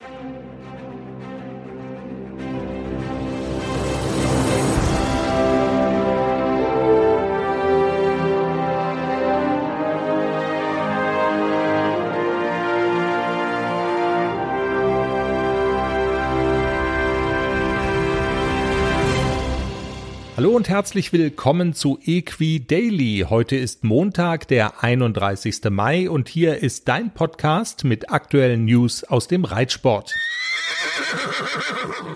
thank you Hallo und herzlich willkommen zu Equi Daily. Heute ist Montag, der 31. Mai und hier ist dein Podcast mit aktuellen News aus dem Reitsport.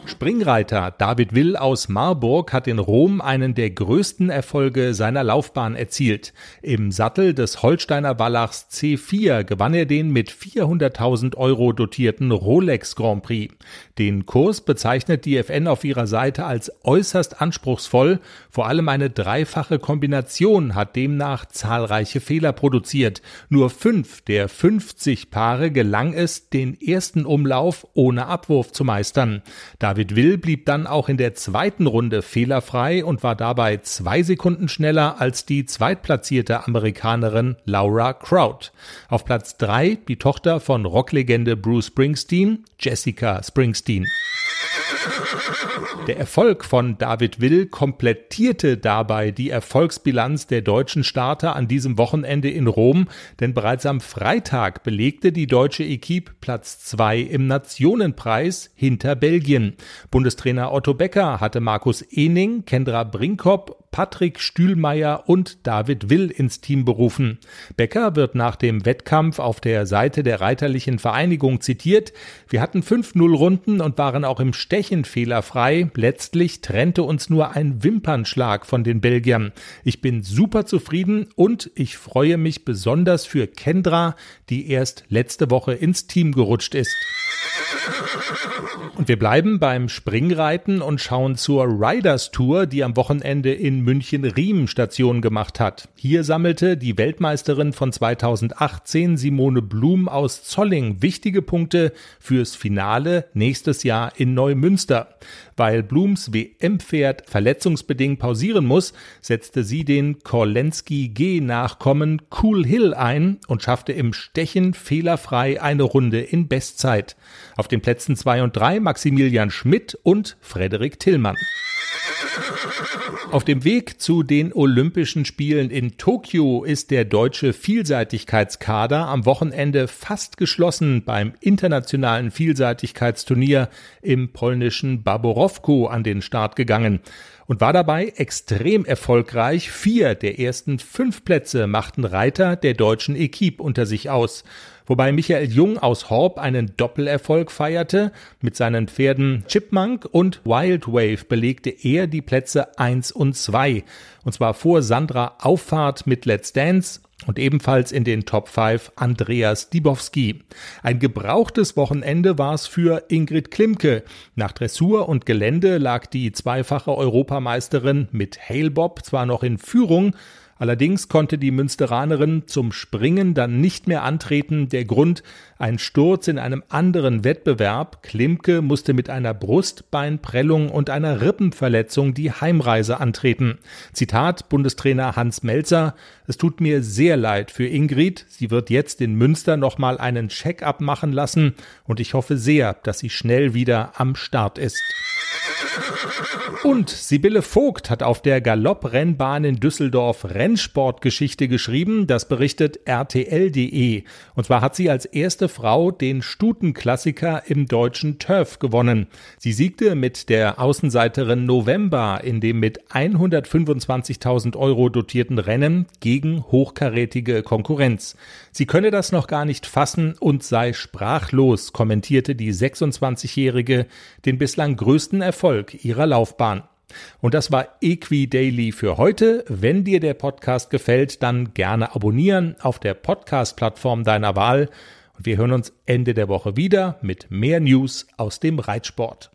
Springreiter David Will aus Marburg hat in Rom einen der größten Erfolge seiner Laufbahn erzielt. Im Sattel des Holsteiner Wallachs C4 gewann er den mit 400.000 Euro dotierten Rolex Grand Prix. Den Kurs bezeichnet die FN auf ihrer Seite als äußerst anspruchsvoll. Vor allem eine dreifache Kombination hat demnach zahlreiche Fehler produziert. Nur fünf der 50 Paare gelang es, den ersten Umlauf ohne Abwurf zu meistern. David Will blieb dann auch in der zweiten Runde fehlerfrei und war dabei zwei Sekunden schneller als die zweitplatzierte Amerikanerin Laura Kraut. Auf Platz drei die Tochter von Rocklegende Bruce Springsteen, Jessica Springsteen. Der Erfolg von David Will komplettierte dabei die Erfolgsbilanz der deutschen Starter an diesem Wochenende in Rom, denn bereits am Freitag belegte die deutsche Equipe Platz zwei im Nationenpreis hinter Belgien. Bundestrainer Otto Becker hatte Markus Ening, Kendra Brinkop Patrick Stühlmeier und David Will ins Team berufen. Becker wird nach dem Wettkampf auf der Seite der Reiterlichen Vereinigung zitiert. Wir hatten 5-0 Runden und waren auch im Stechen fehlerfrei. Letztlich trennte uns nur ein Wimpernschlag von den Belgiern. Ich bin super zufrieden und ich freue mich besonders für Kendra, die erst letzte Woche ins Team gerutscht ist. Und wir bleiben beim Springreiten und schauen zur Riders Tour, die am Wochenende in München-Riem Station gemacht hat. Hier sammelte die Weltmeisterin von 2018 Simone Blum aus Zolling wichtige Punkte fürs Finale nächstes Jahr in Neumünster. Weil Blums WM-Pferd verletzungsbedingt pausieren muss, setzte sie den Korlenski G-Nachkommen Cool Hill ein und schaffte im Stechen fehlerfrei eine Runde in Bestzeit. Auf den Plätzen zwei und drei Maximilian Schmidt und Frederik Tillmann. Auf dem Weg zu den Olympischen Spielen in Tokio ist der deutsche Vielseitigkeitskader am Wochenende fast geschlossen beim internationalen Vielseitigkeitsturnier im polnischen Baborowko an den Start gegangen und war dabei extrem erfolgreich. Vier der ersten fünf Plätze machten Reiter der deutschen Equipe unter sich aus wobei Michael Jung aus Horb einen Doppelerfolg feierte. Mit seinen Pferden Chipmunk und Wild Wave belegte er die Plätze 1 und 2. Und zwar vor Sandra Auffahrt mit Let's Dance und ebenfalls in den Top 5 Andreas Dibowski. Ein gebrauchtes Wochenende war es für Ingrid Klimke. Nach Dressur und Gelände lag die zweifache Europameisterin mit Hailbob zwar noch in Führung, Allerdings konnte die Münsteranerin zum Springen dann nicht mehr antreten. Der Grund ein Sturz in einem anderen Wettbewerb. Klimke musste mit einer Brustbeinprellung und einer Rippenverletzung die Heimreise antreten. Zitat Bundestrainer Hans Melzer. Es tut mir sehr leid für Ingrid. Sie wird jetzt in Münster nochmal einen Check-up machen lassen und ich hoffe sehr, dass sie schnell wieder am Start ist. Und Sibylle Vogt hat auf der Galopprennbahn in Düsseldorf Rennsportgeschichte geschrieben. Das berichtet RTL.de. Und zwar hat sie als erste Frau den Stutenklassiker im deutschen Turf gewonnen. Sie siegte mit der Außenseiterin November in dem mit 125.000 Euro dotierten Rennen gegen hochkarätige Konkurrenz. Sie könne das noch gar nicht fassen und sei sprachlos, kommentierte die 26-Jährige den bislang größten Erfolg ihrer Laufbahn. Und das war Equi Daily für heute. Wenn dir der Podcast gefällt, dann gerne abonnieren auf der Podcast-Plattform deiner Wahl. Und wir hören uns Ende der Woche wieder mit mehr News aus dem Reitsport.